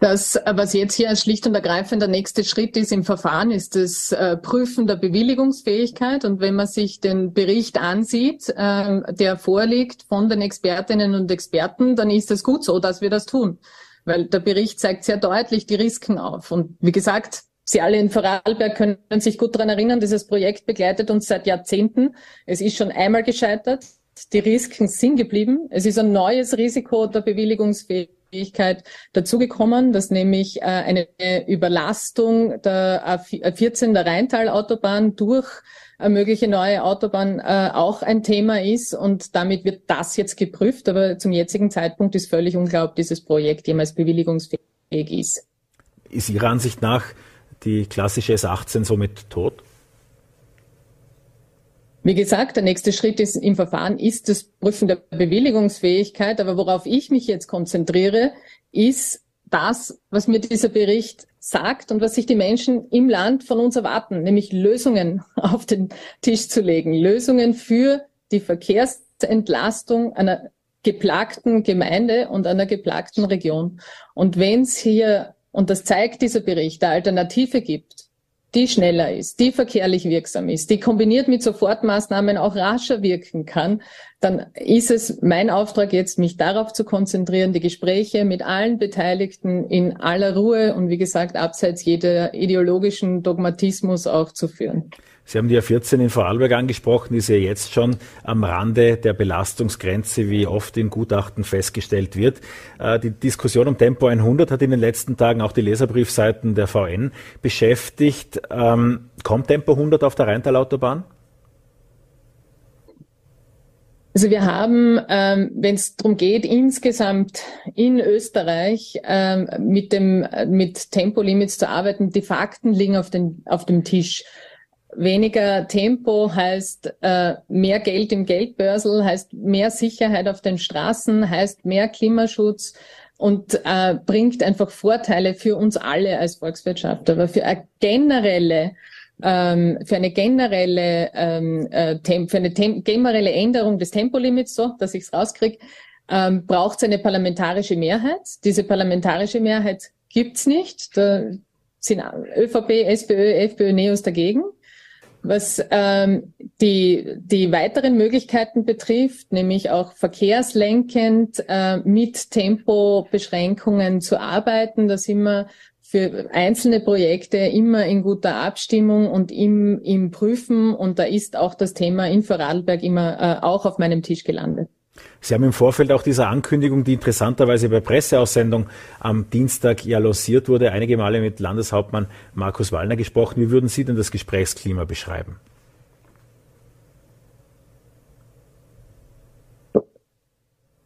Das, was jetzt hier schlicht und ergreifend der nächste Schritt ist im Verfahren, ist das äh, Prüfen der Bewilligungsfähigkeit. Und wenn man sich den Bericht ansieht, äh, der vorliegt von den Expertinnen und Experten, dann ist es gut so, dass wir das tun weil der Bericht zeigt sehr deutlich die Risiken auf. Und wie gesagt, Sie alle in Vorarlberg können sich gut daran erinnern, dieses Projekt begleitet uns seit Jahrzehnten. Es ist schon einmal gescheitert. Die Risiken sind geblieben. Es ist ein neues Risiko der Bewilligungsfähigkeit dazugekommen, dass nämlich äh, eine Überlastung der A14 der Rheintalautobahn durch mögliche neue Autobahn äh, auch ein Thema ist und damit wird das jetzt geprüft. Aber zum jetzigen Zeitpunkt ist völlig ob dieses Projekt jemals bewilligungsfähig ist. Ist Ihrer Ansicht nach die klassische S18 somit tot? Wie gesagt, der nächste Schritt ist im Verfahren ist das Prüfen der Bewilligungsfähigkeit. Aber worauf ich mich jetzt konzentriere, ist das, was mir dieser Bericht sagt und was sich die Menschen im Land von uns erwarten, nämlich Lösungen auf den Tisch zu legen. Lösungen für die Verkehrsentlastung einer geplagten Gemeinde und einer geplagten Region. Und wenn es hier, und das zeigt dieser Bericht, eine Alternative gibt, die schneller ist, die verkehrlich wirksam ist, die kombiniert mit Sofortmaßnahmen auch rascher wirken kann, dann ist es mein Auftrag jetzt, mich darauf zu konzentrieren, die Gespräche mit allen Beteiligten in aller Ruhe und wie gesagt, abseits jeder ideologischen Dogmatismus auch zu führen. Sie haben die A14 in Vorarlberg angesprochen, ist ja jetzt schon am Rande der Belastungsgrenze, wie oft in Gutachten festgestellt wird. Äh, die Diskussion um Tempo 100 hat in den letzten Tagen auch die Leserbriefseiten der VN beschäftigt. Ähm, kommt Tempo 100 auf der Rheintalautobahn? Also wir haben, ähm, wenn es darum geht, insgesamt in Österreich ähm, mit dem mit Tempolimits zu arbeiten, die Fakten liegen auf, den, auf dem Tisch. Weniger Tempo heißt äh, mehr Geld im Geldbörsel, heißt mehr Sicherheit auf den Straßen, heißt mehr Klimaschutz und äh, bringt einfach Vorteile für uns alle als Volkswirtschaft. Aber für eine generelle ähm, für eine generelle ähm, äh, für eine generelle Änderung des Tempolimits, so dass ich es rauskriege, ähm, braucht es eine parlamentarische Mehrheit. Diese parlamentarische Mehrheit gibt's nicht. Da sind ÖVP, SPÖ, FPÖ, NEOS dagegen. Was ähm, die, die weiteren Möglichkeiten betrifft, nämlich auch verkehrslenkend äh, mit Tempobeschränkungen zu arbeiten, da sind wir für einzelne Projekte immer in guter Abstimmung und im, im Prüfen. Und da ist auch das Thema in Vorarlberg immer äh, auch auf meinem Tisch gelandet. Sie haben im Vorfeld auch dieser Ankündigung, die interessanterweise bei Presseaussendung am Dienstag ja lanciert wurde, einige Male mit Landeshauptmann Markus Wallner gesprochen. Wie würden Sie denn das Gesprächsklima beschreiben?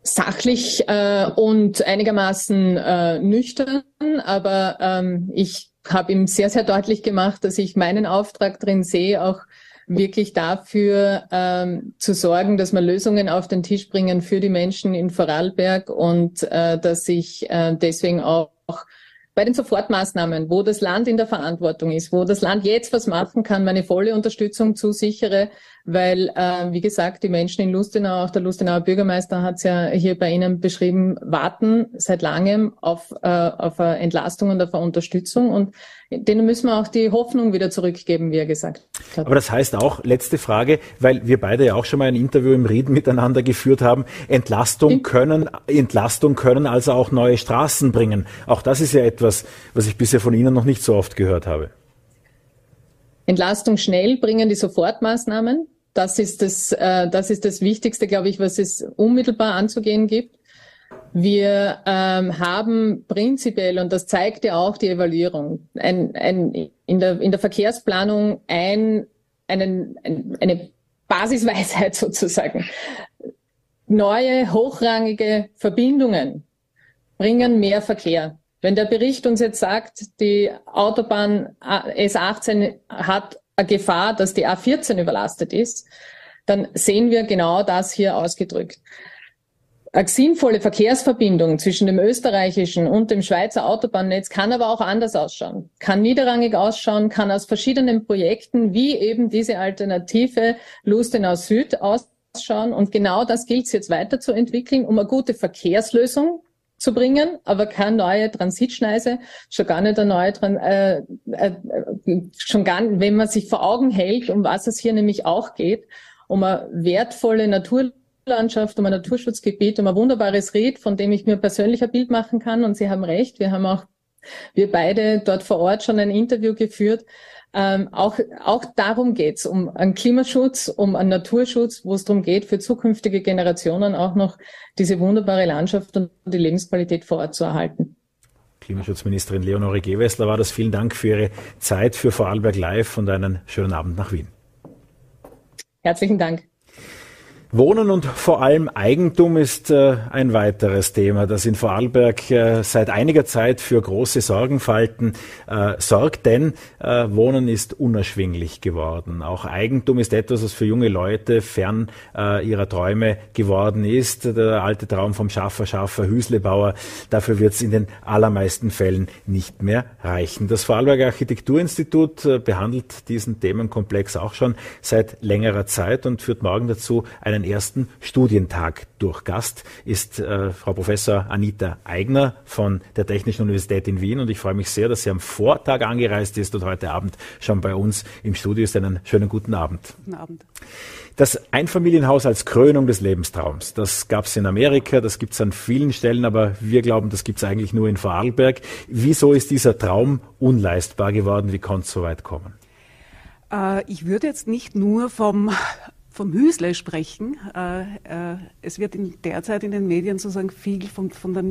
Sachlich äh, und einigermaßen äh, nüchtern, aber ähm, ich habe ihm sehr, sehr deutlich gemacht, dass ich meinen Auftrag drin sehe, auch wirklich dafür ähm, zu sorgen, dass wir Lösungen auf den Tisch bringen für die Menschen in Vorarlberg und äh, dass ich äh, deswegen auch bei den Sofortmaßnahmen, wo das Land in der Verantwortung ist, wo das Land jetzt was machen kann, meine volle Unterstützung zusichere, weil, äh, wie gesagt, die Menschen in Lustenau, auch der Lustenauer Bürgermeister hat es ja hier bei Ihnen beschrieben, warten seit langem auf, äh, auf eine Entlastung und auf eine Unterstützung und denen müssen wir auch die Hoffnung wieder zurückgeben, wie er gesagt hat. Aber das heißt auch, letzte Frage, weil wir beide ja auch schon mal ein Interview im Rieden miteinander geführt haben, Entlastung können, Entlastung können also auch neue Straßen bringen. Auch das ist ja etwas, was ich bisher von Ihnen noch nicht so oft gehört habe. Entlastung schnell bringen die Sofortmaßnahmen. Das ist das, äh, das ist das Wichtigste, glaube ich, was es unmittelbar anzugehen gibt. Wir ähm, haben prinzipiell, und das zeigt ja auch die Evaluierung, ein, ein, in, der, in der Verkehrsplanung ein, einen, ein, eine Basisweisheit sozusagen. Neue, hochrangige Verbindungen bringen mehr Verkehr. Wenn der Bericht uns jetzt sagt, die Autobahn S18 hat eine Gefahr, dass die A14 überlastet ist, dann sehen wir genau das hier ausgedrückt. Eine sinnvolle Verkehrsverbindung zwischen dem österreichischen und dem Schweizer Autobahnnetz kann aber auch anders ausschauen, kann niederrangig ausschauen, kann aus verschiedenen Projekten wie eben diese Alternative Lustenau Süd ausschauen. Und genau das gilt es jetzt weiterzuentwickeln, um eine gute Verkehrslösung zu bringen, aber keine neue Transitschneise, schon gar nicht eine neue, äh, äh, schon gar nicht, wenn man sich vor Augen hält, um was es hier nämlich auch geht, um eine wertvolle Naturlandschaft, um ein Naturschutzgebiet, um ein wunderbares Ried, von dem ich mir persönlich ein Bild machen kann. Und Sie haben recht, wir haben auch, wir beide dort vor Ort schon ein Interview geführt. Ähm, auch, auch darum geht's, um einen Klimaschutz, um einen Naturschutz, wo es darum geht, für zukünftige Generationen auch noch diese wunderbare Landschaft und die Lebensqualität vor Ort zu erhalten. Klimaschutzministerin Leonore Gewessler war das. Vielen Dank für Ihre Zeit für Vorarlberg Live und einen schönen Abend nach Wien. Herzlichen Dank. Wohnen und vor allem Eigentum ist äh, ein weiteres Thema, das in Vorarlberg äh, seit einiger Zeit für große Sorgenfalten äh, sorgt, denn äh, Wohnen ist unerschwinglich geworden. Auch Eigentum ist etwas, was für junge Leute fern äh, ihrer Träume geworden ist. Der alte Traum vom Schaffer, Schaffer, Hüslebauer, dafür wird es in den allermeisten Fällen nicht mehr reichen. Das Vorarlberger Architekturinstitut äh, behandelt diesen Themenkomplex auch schon seit längerer Zeit und führt morgen dazu einen einen ersten Studientag durch. Gast ist äh, Frau Professor Anita Eigner von der Technischen Universität in Wien und ich freue mich sehr, dass sie am Vortag angereist ist und heute Abend schon bei uns im Studio ist. Einen schönen guten Abend. Guten Abend. Das Einfamilienhaus als Krönung des Lebenstraums, das gab es in Amerika, das gibt es an vielen Stellen, aber wir glauben, das gibt es eigentlich nur in Vorarlberg. Wieso ist dieser Traum unleistbar geworden? Wie konnte es so weit kommen? Äh, ich würde jetzt nicht nur vom vom Hüsle sprechen. Äh, äh, es wird derzeit in den Medien sozusagen viel von, von der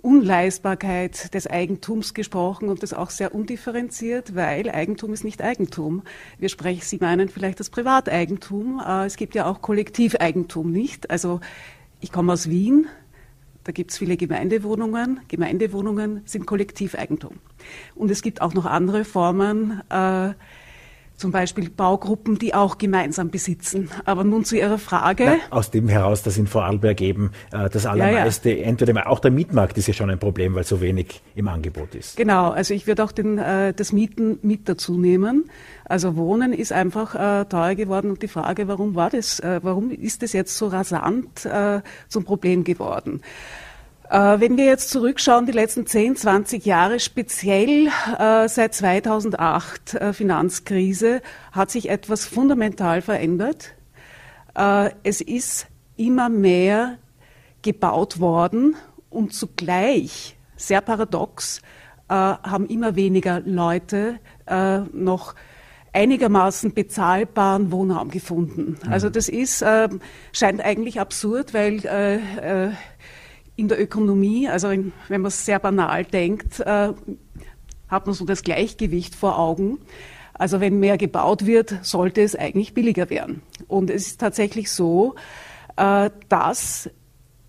Unleistbarkeit des Eigentums gesprochen und das auch sehr undifferenziert, weil Eigentum ist nicht Eigentum. Wir sprechen, Sie meinen vielleicht das Privateigentum. Äh, es gibt ja auch Kollektiveigentum nicht. Also ich komme aus Wien. Da gibt es viele Gemeindewohnungen. Gemeindewohnungen sind Kollektiveigentum. Und es gibt auch noch andere Formen, äh, zum Beispiel Baugruppen, die auch gemeinsam besitzen. Aber nun zu Ihrer Frage. Na, aus dem heraus, dass in Vorarlberg eben äh, das allermeiste, ja, ja. entweder auch der Mietmarkt ist ja schon ein Problem, weil so wenig im Angebot ist. Genau, also ich würde auch den, äh, das Mieten mit dazu nehmen. Also Wohnen ist einfach äh, teuer geworden und die Frage, warum war das, äh, warum ist das jetzt so rasant äh, zum Problem geworden? Äh, wenn wir jetzt zurückschauen, die letzten 10, 20 Jahre, speziell äh, seit 2008 äh, Finanzkrise, hat sich etwas fundamental verändert. Es ist immer mehr gebaut worden und zugleich, sehr paradox, haben immer weniger Leute noch einigermaßen bezahlbaren Wohnraum gefunden. Mhm. Also das ist, scheint eigentlich absurd, weil in der Ökonomie, also in, wenn man es sehr banal denkt, äh, hat man so das Gleichgewicht vor Augen. Also wenn mehr gebaut wird, sollte es eigentlich billiger werden. Und es ist tatsächlich so, äh, dass,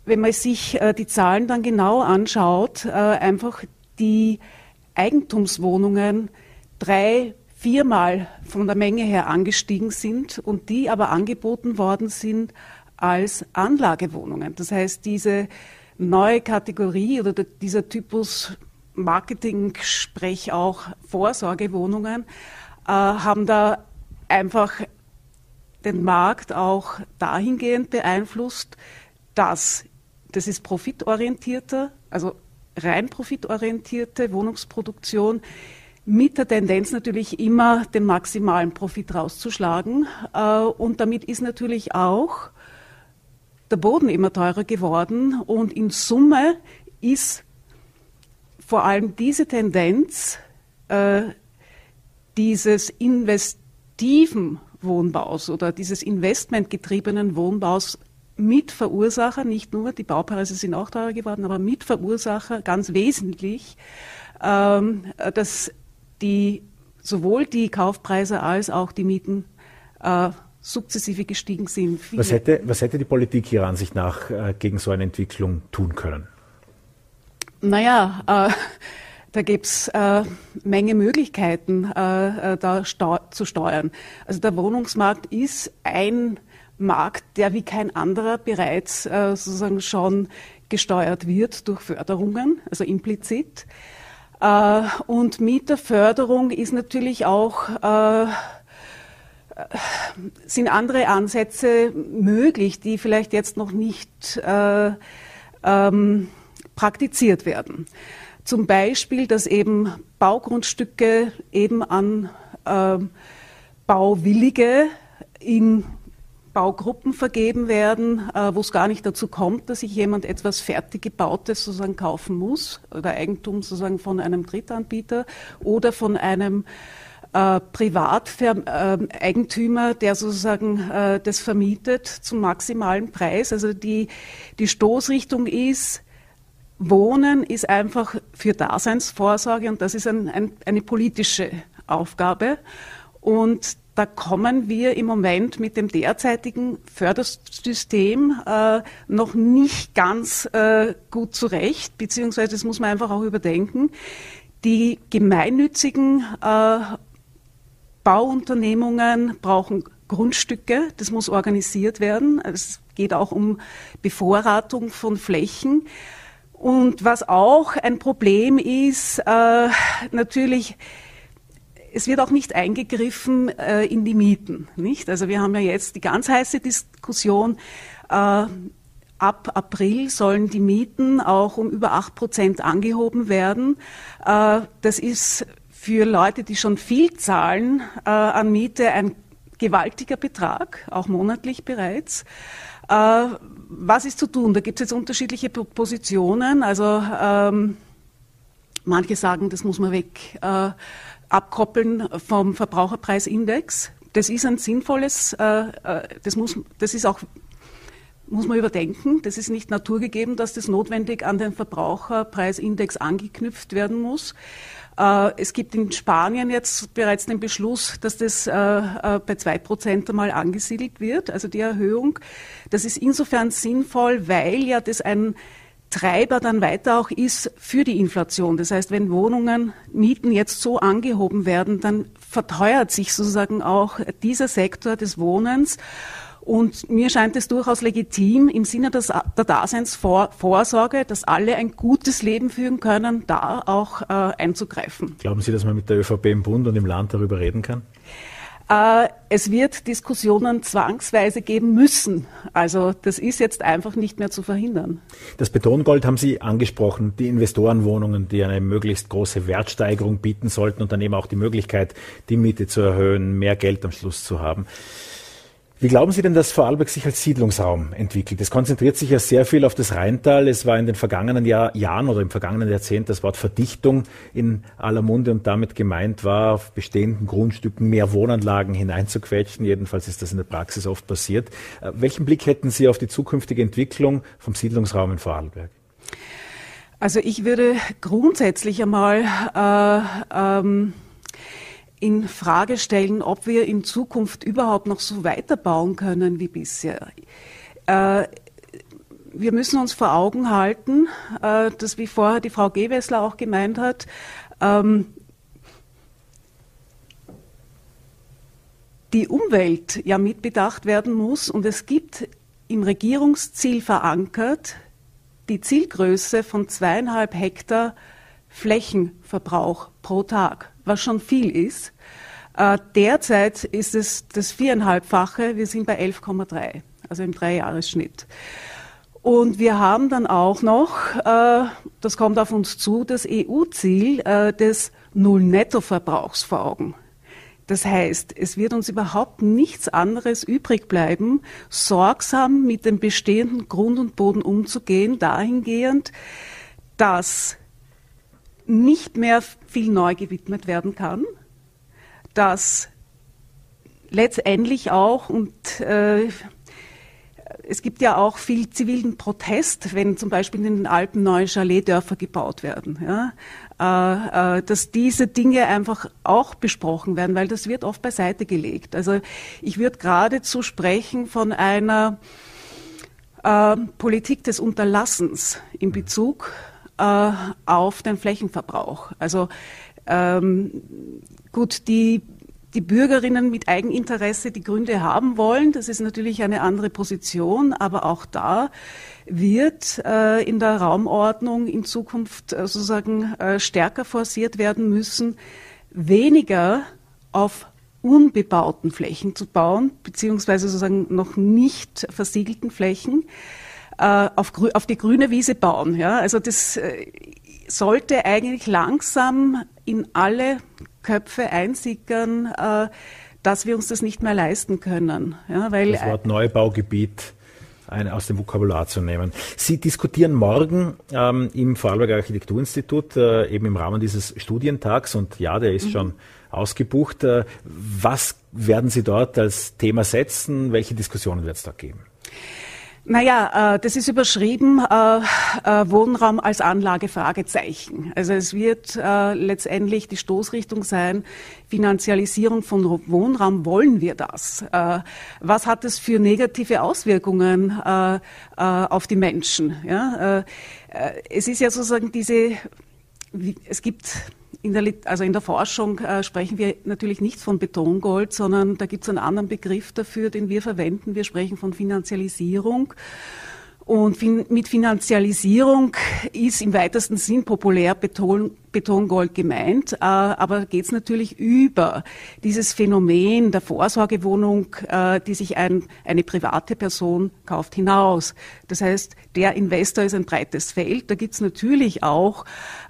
wenn man sich äh, die Zahlen dann genau anschaut, äh, einfach die Eigentumswohnungen drei, viermal von der Menge her angestiegen sind und die aber angeboten worden sind als Anlagewohnungen. Das heißt, diese neue Kategorie oder dieser Typus Marketing, sprech auch Vorsorgewohnungen, äh, haben da einfach den Markt auch dahingehend beeinflusst, dass das ist profitorientierter, also rein profitorientierte Wohnungsproduktion mit der Tendenz natürlich immer den maximalen Profit rauszuschlagen. Äh, und damit ist natürlich auch der Boden immer teurer geworden und in Summe ist vor allem diese Tendenz äh, dieses investiven Wohnbaus oder dieses investmentgetriebenen Wohnbaus mit Verursacher, nicht nur, die Baupreise sind auch teurer geworden, aber mit Verursacher ganz wesentlich, ähm, dass die sowohl die Kaufpreise als auch die Mieten äh, sukzessive gestiegen sind. Was hätte, was hätte die Politik Ihrer Ansicht nach äh, gegen so eine Entwicklung tun können? Naja, äh, da gibt's äh, Menge Möglichkeiten, äh, äh da steu zu steuern. Also der Wohnungsmarkt ist ein Markt, der wie kein anderer bereits äh, sozusagen schon gesteuert wird durch Förderungen, also implizit. Äh, und mit der Förderung ist natürlich auch sind andere Ansätze möglich, die vielleicht jetzt noch nicht äh, ähm, praktiziert werden. Zum Beispiel, dass eben Baugrundstücke eben an äh, Bauwillige in Baugruppen vergeben werden, äh, wo es gar nicht dazu kommt, dass sich jemand etwas fertig gebautes sozusagen kaufen muss oder Eigentum sozusagen von einem Drittanbieter oder von einem äh, Privateigentümer, äh, der sozusagen äh, das vermietet zum maximalen Preis. Also die, die Stoßrichtung ist, Wohnen ist einfach für Daseinsvorsorge und das ist ein, ein, eine politische Aufgabe. Und da kommen wir im Moment mit dem derzeitigen Fördersystem äh, noch nicht ganz äh, gut zurecht, beziehungsweise das muss man einfach auch überdenken. Die gemeinnützigen äh, Bauunternehmungen brauchen Grundstücke, das muss organisiert werden. Es geht auch um Bevorratung von Flächen. Und was auch ein Problem ist, äh, natürlich, es wird auch nicht eingegriffen äh, in die Mieten, nicht? Also wir haben ja jetzt die ganz heiße Diskussion. Äh, ab April sollen die Mieten auch um über acht Prozent angehoben werden. Äh, das ist für Leute, die schon viel zahlen äh, an Miete, ein gewaltiger Betrag, auch monatlich bereits. Äh, was ist zu tun? Da gibt es jetzt unterschiedliche Positionen. Also ähm, manche sagen, das muss man weg äh, abkoppeln vom Verbraucherpreisindex. Das ist ein sinnvolles, äh, äh, das muss, das ist auch muss man überdenken. Das ist nicht naturgegeben, dass das notwendig an den Verbraucherpreisindex angeknüpft werden muss. Äh, es gibt in Spanien jetzt bereits den Beschluss, dass das äh, äh, bei zwei Prozent einmal angesiedelt wird, also die Erhöhung. Das ist insofern sinnvoll, weil ja das ein Treiber dann weiter auch ist für die Inflation. Das heißt, wenn Wohnungen, Mieten jetzt so angehoben werden, dann verteuert sich sozusagen auch dieser Sektor des Wohnens. Und mir scheint es durchaus legitim, im Sinne des, der Daseinsvorsorge, dass alle ein gutes Leben führen können, da auch äh, einzugreifen. Glauben Sie, dass man mit der ÖVP im Bund und im Land darüber reden kann? Äh, es wird Diskussionen zwangsweise geben müssen. Also das ist jetzt einfach nicht mehr zu verhindern. Das Betongold haben Sie angesprochen, die Investorenwohnungen, die eine möglichst große Wertsteigerung bieten sollten und dann eben auch die Möglichkeit, die Miete zu erhöhen, mehr Geld am Schluss zu haben. Wie glauben Sie denn, dass Vorarlberg sich als Siedlungsraum entwickelt? Es konzentriert sich ja sehr viel auf das Rheintal. Es war in den vergangenen Jahr, Jahren oder im vergangenen Jahrzehnt das Wort Verdichtung in aller Munde und damit gemeint war, auf bestehenden Grundstücken mehr Wohnanlagen hineinzuquetschen. Jedenfalls ist das in der Praxis oft passiert. Äh, welchen Blick hätten Sie auf die zukünftige Entwicklung vom Siedlungsraum in Vorarlberg? Also ich würde grundsätzlich einmal äh, ähm, in Frage stellen, ob wir in Zukunft überhaupt noch so weiterbauen können wie bisher. Äh, wir müssen uns vor Augen halten, äh, dass wie vorher die Frau Gewessler auch gemeint hat, ähm, die Umwelt ja mitbedacht werden muss und es gibt im Regierungsziel verankert die Zielgröße von zweieinhalb Hektar Flächenverbrauch pro Tag was schon viel ist. Äh, derzeit ist es das viereinhalbfache, wir sind bei 11,3, also im Dreijahresschnitt. Und wir haben dann auch noch, äh, das kommt auf uns zu, das EU-Ziel äh, des Null-Netto-Verbrauchs vor Augen. Das heißt, es wird uns überhaupt nichts anderes übrig bleiben, sorgsam mit dem bestehenden Grund und Boden umzugehen, dahingehend, dass nicht mehr viel neu gewidmet werden kann, dass letztendlich auch, und äh, es gibt ja auch viel zivilen Protest, wenn zum Beispiel in den Alpen neue Chaletdörfer gebaut werden. Ja? Äh, äh, dass diese Dinge einfach auch besprochen werden, weil das wird oft beiseite gelegt. Also ich würde geradezu sprechen von einer äh, Politik des Unterlassens in Bezug äh, auf den Flächenverbrauch. Also ähm, gut, die die Bürgerinnen mit Eigeninteresse die Gründe haben wollen. Das ist natürlich eine andere Position, aber auch da wird äh, in der Raumordnung in Zukunft äh, sozusagen äh, stärker forciert werden müssen, weniger auf unbebauten Flächen zu bauen, beziehungsweise sozusagen noch nicht versiegelten Flächen, äh, auf, auf, die grüne Wiese bauen. Ja? Also das äh, sollte eigentlich langsam in alle Köpfe einsickern, äh, dass wir uns das nicht mehr leisten können. Ja, weil das Wort Neubaugebiet aus dem Vokabular zu nehmen. Sie diskutieren morgen ähm, im Vorarlberger Architekturinstitut, äh, eben im Rahmen dieses Studientags, und ja, der ist mhm. schon ausgebucht. Äh, was werden Sie dort als Thema setzen? Welche Diskussionen wird es da geben? Naja, äh, das ist überschrieben äh, äh, Wohnraum als Anlage Fragezeichen. Also es wird äh, letztendlich die Stoßrichtung sein, Finanzialisierung von Wohnraum, wollen wir das? Äh, was hat es für negative Auswirkungen äh, äh, auf die Menschen? Ja? Äh, äh, es ist ja sozusagen diese, es gibt in der, also in der Forschung äh, sprechen wir natürlich nicht von Betongold, sondern da gibt es einen anderen Begriff dafür, den wir verwenden. Wir sprechen von Finanzialisierung. Und fin mit Finanzialisierung ist im weitesten Sinn populär Beton, Betongold gemeint, äh, aber geht es natürlich über dieses Phänomen der Vorsorgewohnung, äh, die sich ein, eine private Person kauft, hinaus. Das heißt, der Investor ist ein breites Feld. Da gibt es natürlich auch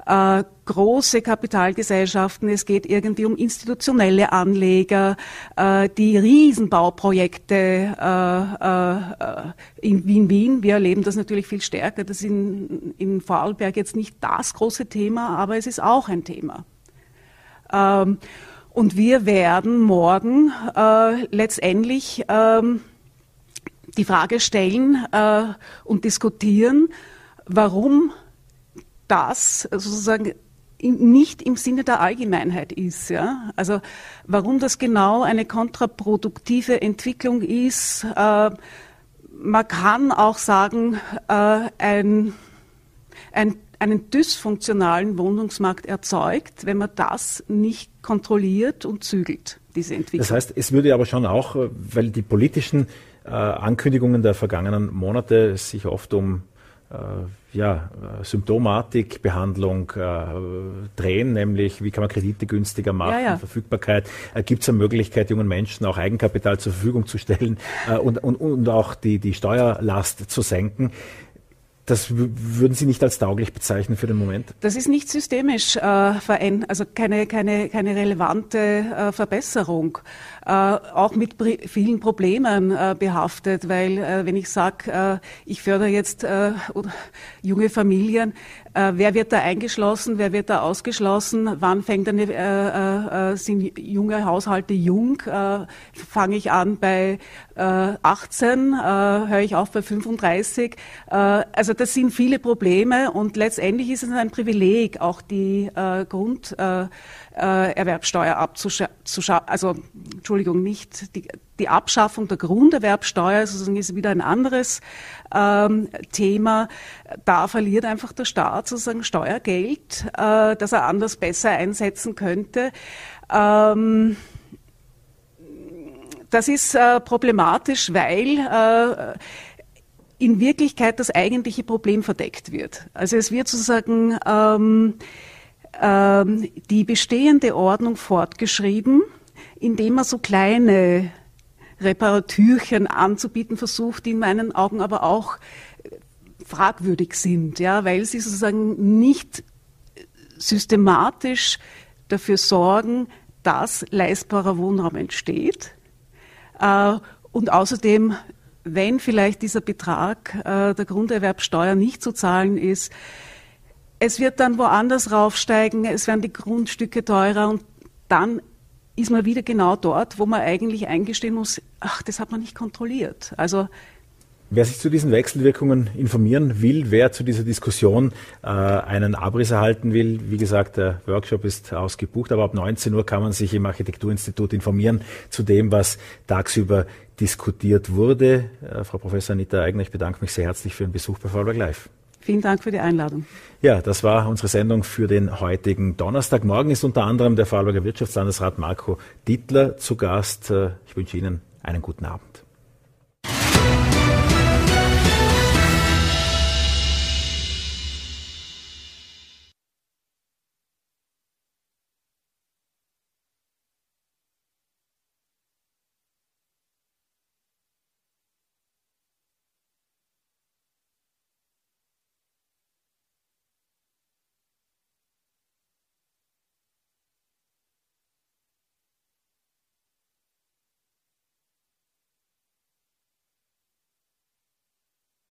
äh, große Kapitalgesellschaften, es geht irgendwie um institutionelle Anleger, die Riesenbauprojekte in Wien-Wien. Wir erleben das natürlich viel stärker. Das ist in, in Vorarlberg jetzt nicht das große Thema, aber es ist auch ein Thema. Ähm, und wir werden morgen äh, letztendlich ähm, die Frage stellen äh, und diskutieren, warum das sozusagen nicht im Sinne der Allgemeinheit ist. Ja? Also warum das genau eine kontraproduktive Entwicklung ist. Äh, man kann auch sagen, äh, ein, ein, einen dysfunktionalen Wohnungsmarkt erzeugt, wenn man das nicht kontrolliert und zügelt, diese Entwicklung. Das heißt, es würde aber schon auch, äh, weil die politischen äh, Ankündigungen der vergangenen Monate sich oft um äh, ja, Symptomatikbehandlung äh, drehen, nämlich wie kann man Kredite günstiger machen, ja, ja. Verfügbarkeit. Äh, Gibt es eine Möglichkeit, jungen Menschen auch Eigenkapital zur Verfügung zu stellen äh, und, und, und auch die, die Steuerlast zu senken? Das würden Sie nicht als tauglich bezeichnen für den Moment? Das ist nicht systemisch äh, also keine, keine, keine relevante äh, Verbesserung. Äh, auch mit vielen Problemen äh, behaftet, weil äh, wenn ich sage, ich fördere jetzt junge Familien, wer wird da eingeschlossen, wer wird da ausgeschlossen? Wann fängt eine, sind junge Haushalte jung? Fange ich an bei äh, 18? Äh, Höre ich auf bei 35? Äh, also das sind viele Probleme und letztendlich ist es ein Privileg, auch die Grund äh, Erwerbsteuer abzuschaffen, also Entschuldigung, nicht die, die Abschaffung der Grunderwerbsteuer sozusagen ist wieder ein anderes ähm, Thema. Da verliert einfach der Staat sozusagen Steuergeld, äh, das er anders besser einsetzen könnte. Ähm, das ist äh, problematisch, weil äh, in Wirklichkeit das eigentliche Problem verdeckt wird. Also es wird sozusagen ähm, ähm, die bestehende Ordnung fortgeschrieben, indem man so kleine Reparatürchen anzubieten versucht, die in meinen Augen aber auch fragwürdig sind, ja, weil sie sozusagen nicht systematisch dafür sorgen, dass leistbarer Wohnraum entsteht. Äh, und außerdem, wenn vielleicht dieser Betrag äh, der Grunderwerbsteuer nicht zu zahlen ist, es wird dann woanders raufsteigen, es werden die Grundstücke teurer und dann ist man wieder genau dort, wo man eigentlich eingestehen muss, ach, das hat man nicht kontrolliert. Also Wer sich zu diesen Wechselwirkungen informieren will, wer zu dieser Diskussion äh, einen Abriss erhalten will, wie gesagt, der Workshop ist ausgebucht, aber ab 19 Uhr kann man sich im Architekturinstitut informieren zu dem, was tagsüber diskutiert wurde. Äh, Frau Professor Anita Eigner, ich bedanke mich sehr herzlich für den Besuch bei Vorarlberg Live. Vielen Dank für die Einladung. Ja, das war unsere Sendung für den heutigen Donnerstag. Morgen ist unter anderem der Vorarlberger Wirtschaftslandesrat Marco Dittler zu Gast. Ich wünsche Ihnen einen guten Abend.